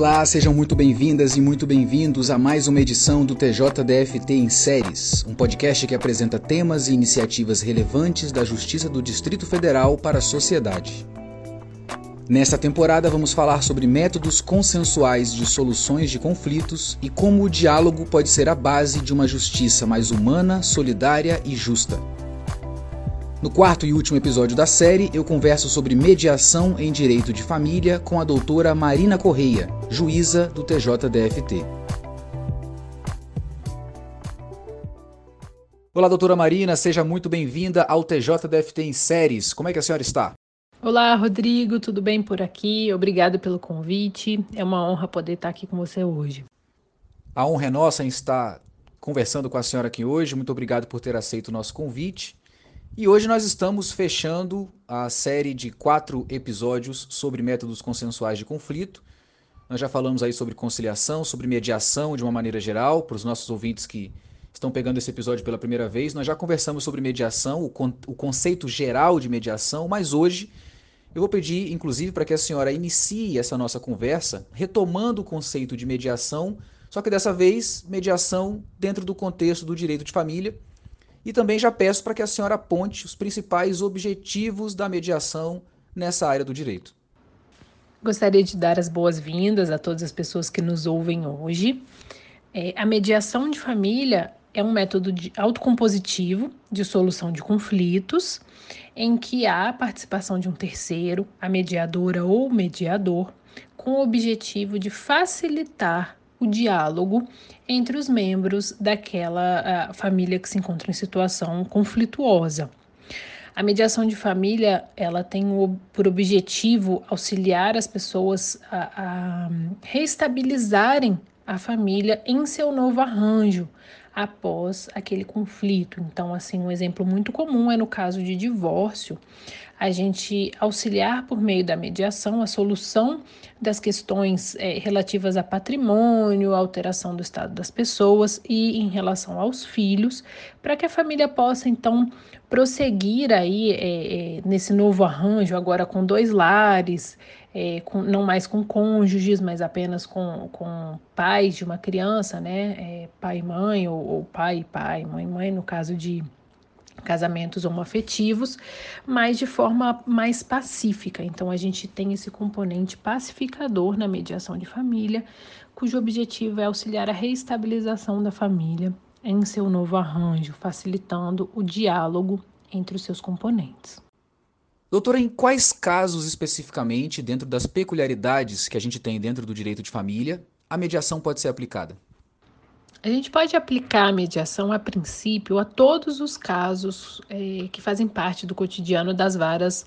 Olá, sejam muito bem-vindas e muito bem-vindos a mais uma edição do TJDFT em Séries, um podcast que apresenta temas e iniciativas relevantes da Justiça do Distrito Federal para a sociedade. Nesta temporada, vamos falar sobre métodos consensuais de soluções de conflitos e como o diálogo pode ser a base de uma justiça mais humana, solidária e justa. No quarto e último episódio da série, eu converso sobre mediação em direito de família com a doutora Marina Correia, juíza do TJDFT. Olá, doutora Marina, seja muito bem-vinda ao TJDFT em séries. Como é que a senhora está? Olá, Rodrigo, tudo bem por aqui? Obrigado pelo convite. É uma honra poder estar aqui com você hoje. A honra é nossa em estar conversando com a senhora aqui hoje. Muito obrigado por ter aceito o nosso convite. E hoje nós estamos fechando a série de quatro episódios sobre métodos consensuais de conflito. Nós já falamos aí sobre conciliação, sobre mediação de uma maneira geral, para os nossos ouvintes que estão pegando esse episódio pela primeira vez. Nós já conversamos sobre mediação, o, con o conceito geral de mediação, mas hoje eu vou pedir, inclusive, para que a senhora inicie essa nossa conversa retomando o conceito de mediação, só que dessa vez mediação dentro do contexto do direito de família e também já peço para que a senhora aponte os principais objetivos da mediação nessa área do direito. Gostaria de dar as boas-vindas a todas as pessoas que nos ouvem hoje. É, a mediação de família é um método de autocompositivo de solução de conflitos, em que há a participação de um terceiro, a mediadora ou mediador, com o objetivo de facilitar o diálogo entre os membros daquela família que se encontra em situação conflituosa. A mediação de família ela tem por objetivo auxiliar as pessoas a, a reestabilizarem a família em seu novo arranjo após aquele conflito. Então, assim, um exemplo muito comum é no caso de divórcio a gente auxiliar por meio da mediação a solução das questões é, relativas a patrimônio, alteração do estado das pessoas e em relação aos filhos, para que a família possa então prosseguir aí é, é, nesse novo arranjo, agora com dois lares, é, com, não mais com cônjuges, mas apenas com, com pais de uma criança, né? É, pai e mãe, ou, ou pai e pai, mãe e mãe, no caso de casamentos homoafetivos, mas de forma mais pacífica. Então a gente tem esse componente pacificador na mediação de família, cujo objetivo é auxiliar a reestabilização da família em seu novo arranjo, facilitando o diálogo entre os seus componentes. Doutora, em quais casos especificamente, dentro das peculiaridades que a gente tem dentro do direito de família, a mediação pode ser aplicada? A gente pode aplicar a mediação a princípio a todos os casos é, que fazem parte do cotidiano das varas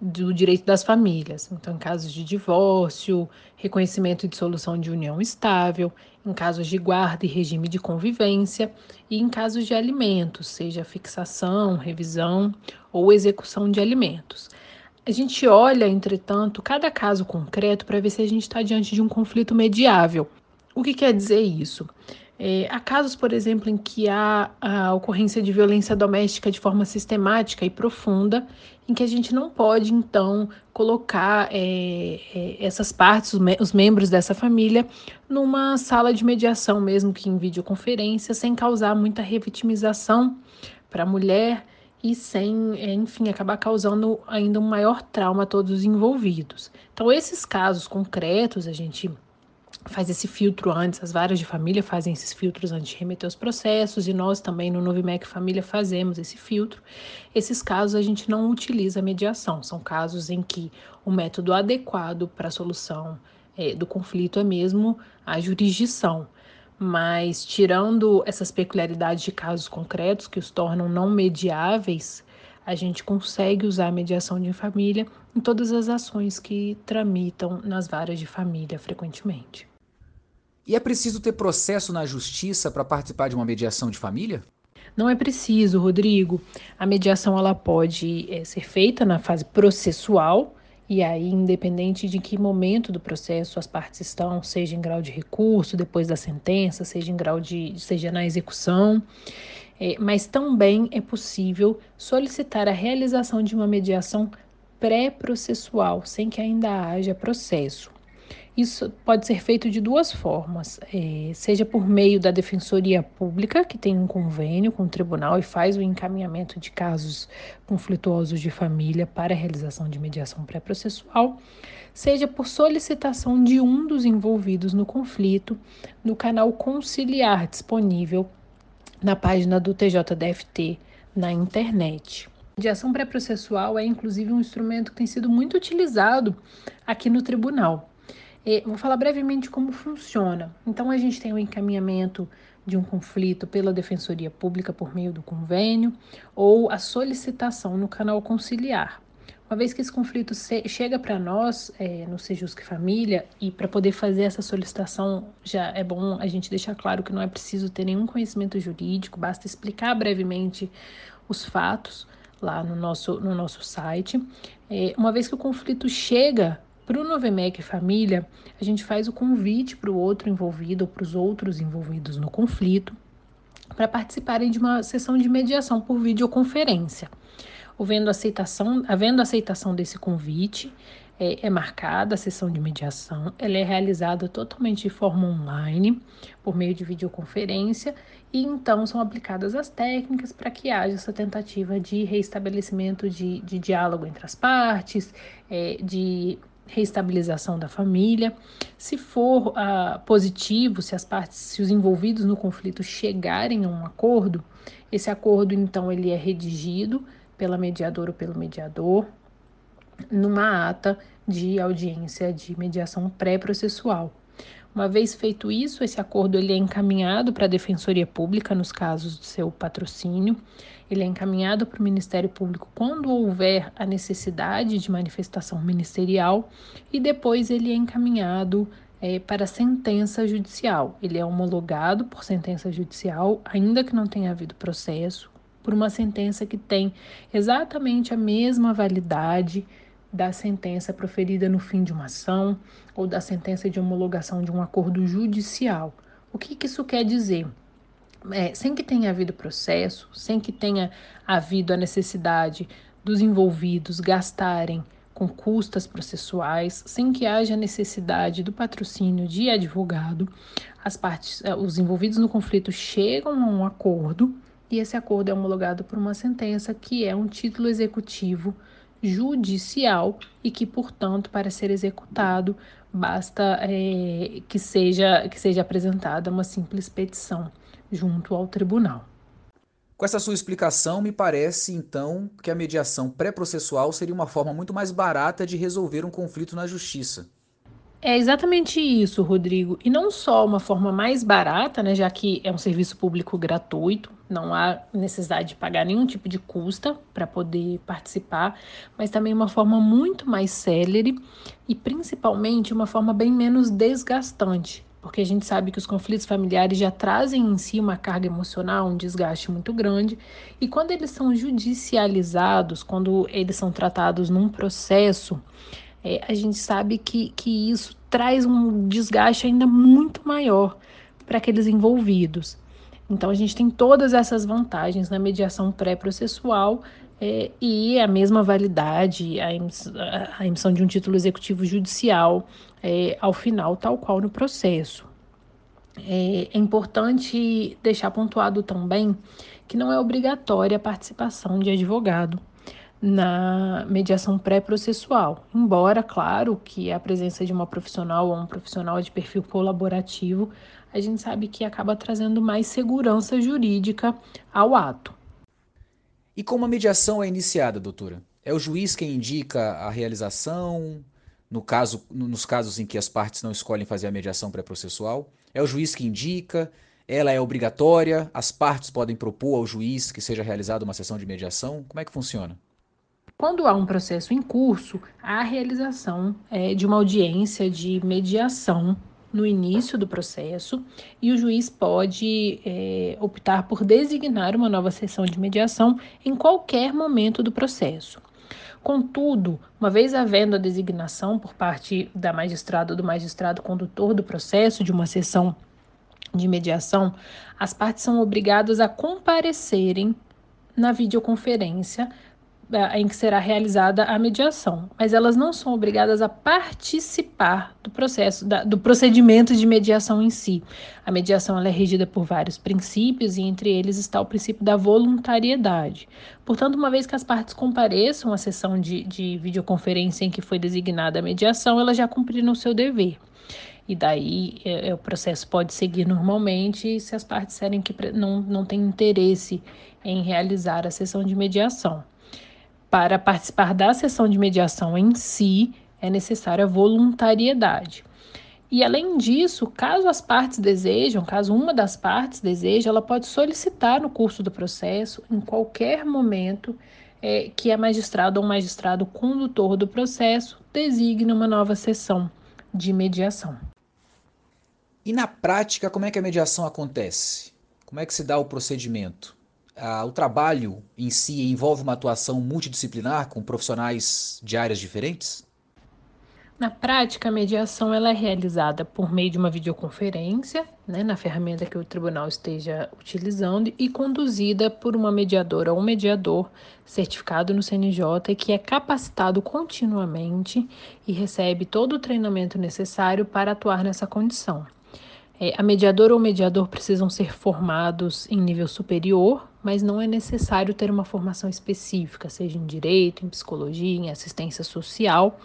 do direito das famílias. Então, em casos de divórcio, reconhecimento e dissolução de união estável, em casos de guarda e regime de convivência e em casos de alimentos, seja fixação, revisão ou execução de alimentos. A gente olha, entretanto, cada caso concreto para ver se a gente está diante de um conflito mediável. O que quer dizer isso? É, há casos, por exemplo, em que há a ocorrência de violência doméstica de forma sistemática e profunda, em que a gente não pode, então, colocar é, é, essas partes, os, me os, membros dessa família, numa sala de mediação, mesmo que em videoconferência, sem causar muita revitimização para a mulher e sem, é, enfim, acabar causando ainda um maior trauma a todos os envolvidos. Então, esses casos concretos, a gente faz esse filtro antes, as varas de família fazem esses filtros antes de remeter os processos, e nós também no Novimec Família fazemos esse filtro. Esses casos a gente não utiliza mediação, são casos em que o método adequado para a solução é, do conflito é mesmo a jurisdição. Mas tirando essas peculiaridades de casos concretos que os tornam não mediáveis, a gente consegue usar a mediação de família em todas as ações que tramitam nas varas de família frequentemente. E é preciso ter processo na justiça para participar de uma mediação de família? Não é preciso, Rodrigo. A mediação ela pode é, ser feita na fase processual e aí, independente de que momento do processo as partes estão, seja em grau de recurso, depois da sentença, seja em grau de, seja na execução, mas também é possível solicitar a realização de uma mediação pré-processual, sem que ainda haja processo. Isso pode ser feito de duas formas, é, seja por meio da Defensoria Pública, que tem um convênio com o tribunal e faz o encaminhamento de casos conflituosos de família para a realização de mediação pré-processual, seja por solicitação de um dos envolvidos no conflito no canal conciliar disponível na página do TJDFT na internet. Mediação pré-processual é inclusive um instrumento que tem sido muito utilizado aqui no tribunal. E vou falar brevemente como funciona. Então, a gente tem o encaminhamento de um conflito pela Defensoria Pública por meio do convênio ou a solicitação no canal conciliar. Uma vez que esse conflito chega para nós, é, no Sejusc Família, e para poder fazer essa solicitação, já é bom a gente deixar claro que não é preciso ter nenhum conhecimento jurídico, basta explicar brevemente os fatos lá no nosso, no nosso site. É, uma vez que o conflito chega para o Novemec Família, a gente faz o convite para o outro envolvido ou para os outros envolvidos no conflito para participarem de uma sessão de mediação por videoconferência. Havendo aceitação, havendo aceitação desse convite, é, é, marcada a sessão de mediação, ela é realizada totalmente de forma online, por meio de videoconferência, e então são aplicadas as técnicas para que haja essa tentativa de reestabelecimento de, de diálogo entre as partes, é, de reestabilização da família. Se for uh, positivo, se as partes, se os envolvidos no conflito chegarem a um acordo, esse acordo então ele é redigido pela mediadora ou pelo mediador numa ata de audiência de mediação pré-processual. Uma vez feito isso, esse acordo ele é encaminhado para a Defensoria Pública nos casos do seu patrocínio, ele é encaminhado para o Ministério Público quando houver a necessidade de manifestação ministerial e depois ele é encaminhado é, para sentença judicial. Ele é homologado por sentença judicial, ainda que não tenha havido processo, por uma sentença que tem exatamente a mesma validade da sentença proferida no fim de uma ação ou da sentença de homologação de um acordo judicial. O que, que isso quer dizer? É, sem que tenha havido processo, sem que tenha havido a necessidade dos envolvidos gastarem com custas processuais, sem que haja necessidade do patrocínio de advogado, as partes, é, os envolvidos no conflito chegam a um acordo e esse acordo é homologado por uma sentença que é um título executivo judicial e que, portanto, para ser executado, basta é, que, seja, que seja apresentada uma simples petição junto ao tribunal. Com essa sua explicação, me parece então que a mediação pré-processual seria uma forma muito mais barata de resolver um conflito na justiça. É exatamente isso, Rodrigo. E não só uma forma mais barata, né, já que é um serviço público gratuito, não há necessidade de pagar nenhum tipo de custa para poder participar, mas também uma forma muito mais célere e principalmente uma forma bem menos desgastante, porque a gente sabe que os conflitos familiares já trazem em si uma carga emocional, um desgaste muito grande, e quando eles são judicializados, quando eles são tratados num processo, é, a gente sabe que, que isso traz um desgaste ainda muito maior para aqueles envolvidos. Então, a gente tem todas essas vantagens na mediação pré-processual é, e a mesma validade, a, a, emissão de um título executivo judicial é, ao final, tal qual no processo. É, é importante deixar pontuado também que não é obrigatória a participação de advogado na mediação pré-processual. Embora, claro, que a presença de uma profissional ou um profissional de perfil colaborativo, a gente sabe que acaba trazendo mais segurança jurídica ao ato. E como a mediação é iniciada, doutora? É o juiz quem indica a realização, no caso, nos casos em que as partes não escolhem fazer a mediação pré-processual? É o juiz que indica? Ela é obrigatória? As partes podem propor ao juiz que seja realizada uma sessão de mediação? Como é que funciona? Quando há um processo em curso, há a realização é, de uma audiência de mediação no início do processo e o juiz pode é, optar por designar uma nova sessão de mediação em qualquer momento do processo. Contudo, uma vez havendo a designação por parte da magistrada ou do magistrado condutor do processo de uma sessão de mediação, as partes são obrigadas a comparecerem na videoconferência em que será realizada a mediação, mas elas não são obrigadas a participar do processo, da, do procedimento de mediação em si. A mediação é regida por vários princípios e entre eles está o princípio da voluntariedade. Portanto, uma vez que as partes compareçam à sessão de, de videoconferência em que foi designada a mediação, elas já cumpriram o seu dever. E daí é, é, o processo pode seguir normalmente se as partes disserem que não, não têm interesse em realizar a sessão de mediação. Para participar da sessão de mediação em si, é necessária voluntariedade. E além disso, caso as partes desejam, caso uma das partes deseja, ela pode solicitar no curso do processo, em qualquer momento, é, que a magistrada ou magistrado condutor do processo designe uma nova sessão de mediação. E na prática, como é que a mediação acontece? Como é que se dá o procedimento? O trabalho em si envolve uma atuação multidisciplinar com profissionais de áreas diferentes? Na prática, a mediação ela é realizada por meio de uma videoconferência, né, na ferramenta que o tribunal esteja utilizando, e conduzida por uma mediadora ou um mediador certificado no CNJ que é capacitado continuamente e recebe todo o treinamento necessário para atuar nessa condição. É, a mediadora ou mediador precisam ser formados em nível superior, mas não é necessário ter uma formação específica, seja em direito, em psicologia, em assistência social.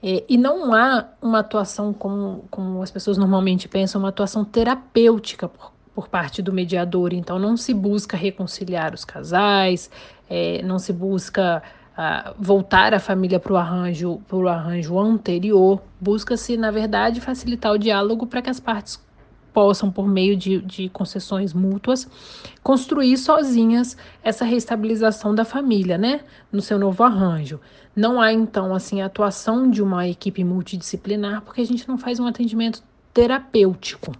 É, e não há uma atuação como, como as pessoas normalmente pensam, uma atuação terapêutica por, por parte do mediador. Então, não se busca reconciliar os casais, é, não se busca voltar a família para o arranjo, pro arranjo anterior. Busca-se, na verdade, facilitar o diálogo para que as partes possam, por meio de, de concessões mútuas, construir sozinhas essa reestabilização da família, né? No seu novo arranjo. Não há, então, assim, a atuação de uma equipe multidisciplinar, porque a gente não faz um atendimento terapêutico.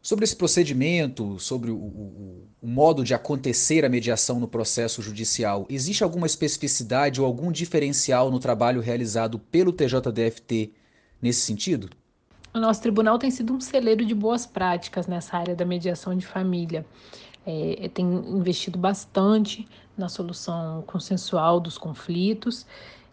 Sobre esse procedimento, sobre o, o, o, modo de acontecer a mediação no processo judicial, existe alguma especificidade ou algum diferencial no trabalho realizado pelo TJDFT nesse sentido? O nosso tribunal tem sido um celeiro de boas práticas nessa área da mediação de família. É, tem investido bastante na solução consensual dos conflitos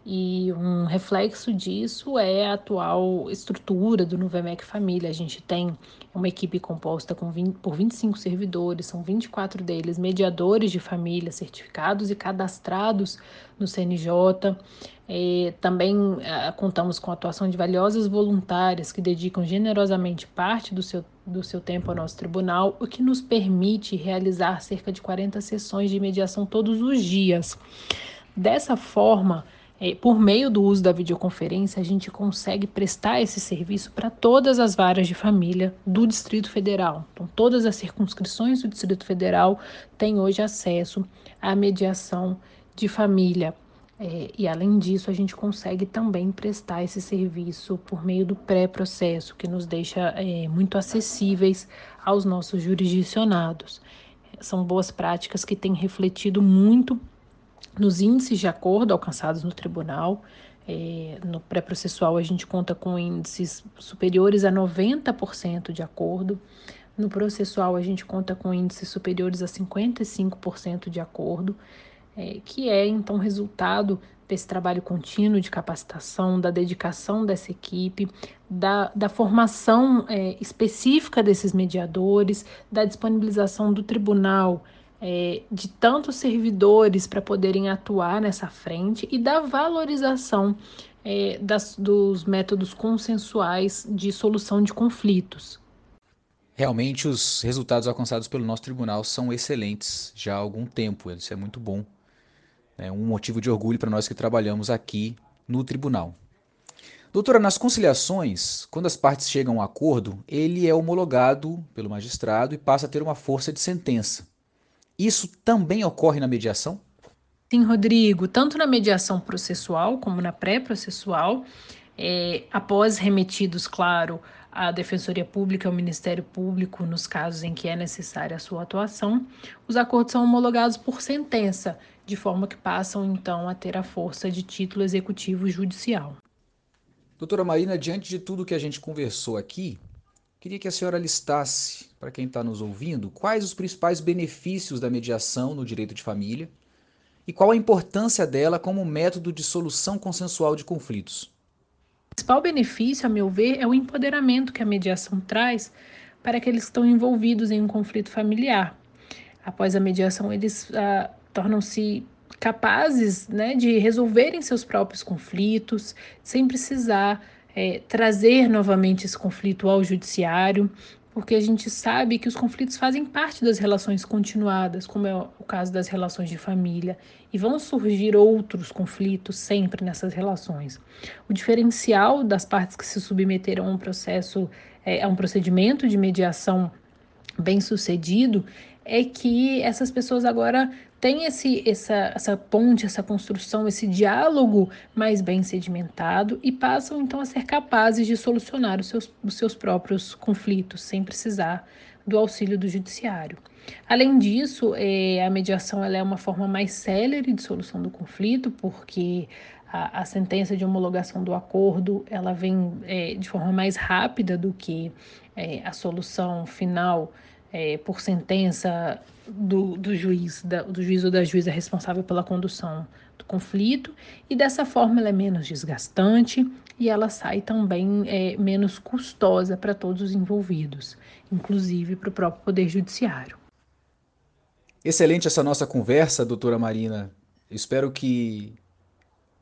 e um reflexo disso é a atual estrutura do Nuvemec Família. A gente tem uma equipe composta com 20, por 25 servidores, são 24 deles mediadores de família certificados e cadastrados no CNJ. É, também é, contamos com a atuação de valiosas voluntárias que dedicam generosamente parte do seu, do seu tempo ao nosso tribunal, o que nos permite realizar cerca de 40 sessões de mediação todos os dias. Dessa forma, por meio do uso da videoconferência, a gente consegue prestar esse serviço para todas as varas de família do Distrito Federal. Então, todas as circunscrições do Distrito Federal têm hoje acesso à mediação de família. É, e além disso, a gente consegue também prestar esse serviço por meio do pré-processo, que nos deixa é, muito acessíveis aos nossos jurisdicionados. São boas práticas que têm refletido muito nos índices de acordo alcançados no tribunal, é, no pré-processual a gente conta com índices superiores a 90% de acordo. No processual a gente conta com índices superiores a 55% de acordo, é, que é então resultado desse trabalho contínuo de capacitação, da dedicação dessa equipe, da, da formação é, específica desses mediadores, da disponibilização do tribunal é, de tantos servidores para poderem atuar nessa frente e da valorização é, das, dos métodos consensuais de solução de conflitos. Realmente, os resultados alcançados pelo nosso tribunal são excelentes já há algum tempo. Isso é muito bom. É um motivo de orgulho para nós que trabalhamos aqui no tribunal. Doutora, nas conciliações, quando as partes chegam a um acordo, ele é homologado pelo magistrado e passa a ter uma força de sentença. Isso também ocorre na mediação? Sim, Rodrigo, tanto na mediação processual como na pré-processual, é, após remetidos, claro, à Defensoria Pública, ao Ministério Público, nos casos em que é necessária a sua atuação, os acordos são homologados por sentença, de forma que passam então a ter a força de título executivo judicial. Doutora Marina, diante de tudo que a gente conversou aqui, Queria que a senhora listasse, para quem está nos ouvindo, quais os principais benefícios da mediação no direito de família e qual a importância dela como método de solução consensual de conflitos? O principal benefício, a meu ver, é o empoderamento que a mediação traz para aqueles que estão envolvidos em um conflito familiar. Após a mediação, eles ah, tornam-se capazes né, de resolverem seus próprios conflitos, sem precisar é, trazer novamente esse conflito ao judiciário, porque a gente sabe que os conflitos fazem parte das relações continuadas, como é o caso das relações de família, e vão surgir outros conflitos sempre nessas relações. O diferencial das partes que se submeteram a um processo, é, a um procedimento de mediação bem sucedido, é que essas pessoas agora têm esse, essa, essa ponte, essa construção, esse diálogo mais bem sedimentado e passam então a ser capazes de solucionar os seus, os seus próprios conflitos sem precisar do auxílio do judiciário. Além disso, é, a mediação ela é uma forma mais célere de solução do conflito, porque a, a sentença de homologação do acordo ela vem é, de forma mais rápida do que é, a solução final é, por sentença do, do juiz, da, do juiz ou da juíza responsável pela condução do conflito, e dessa forma ela é menos desgastante e ela sai também é, menos custosa para todos os envolvidos, inclusive para o próprio Poder Judiciário. Excelente essa nossa conversa, doutora Marina. espero que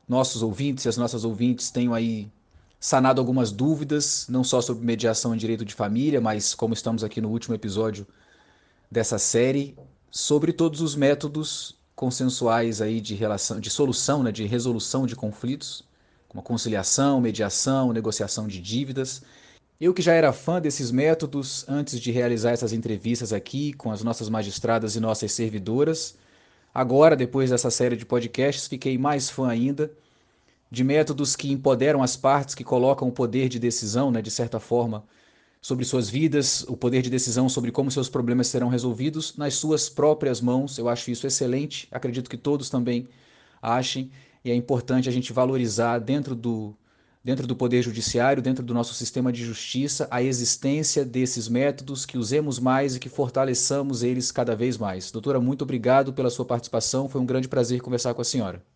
nossos ouvintes e as nossas ouvintes tenham aí sanado algumas dúvidas, não só sobre mediação em direito de família, mas como estamos aqui no último episódio dessa série, sobre todos os métodos consensuais aí de relação, de solução, né, de resolução de conflitos, como conciliação, mediação, negociação de dívidas. Eu que já era fã desses métodos antes de realizar essas entrevistas aqui com as nossas magistradas e nossas servidoras, agora depois dessa série de podcasts fiquei mais fã ainda de métodos que empoderam as partes, que colocam o poder de decisão, né, de certa forma, sobre suas vidas, o poder de decisão sobre como seus problemas serão resolvidos nas suas próprias mãos. Eu acho isso excelente, acredito que todos também achem, e é importante a gente valorizar dentro do, dentro do Poder Judiciário, dentro do nosso sistema de justiça, a existência desses métodos, que usemos mais e que fortaleçamos eles cada vez mais. Doutora, muito obrigado pela sua participação, foi um grande prazer conversar com a senhora.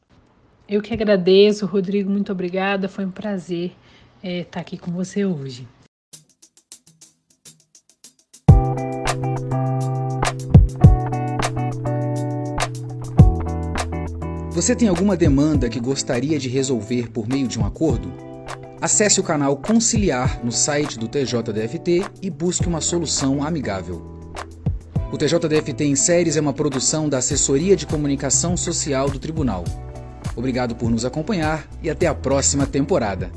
Eu que agradeço, Rodrigo, muito obrigada. Foi um prazer é, estar aqui com você hoje. Você tem alguma demanda que gostaria de resolver por meio de um acordo? Acesse o canal Conciliar no site do TJDFT e busque uma solução amigável. O TJDFT em Séries é uma produção da Assessoria de Comunicação Social do Tribunal. Obrigado por nos acompanhar e até a próxima temporada.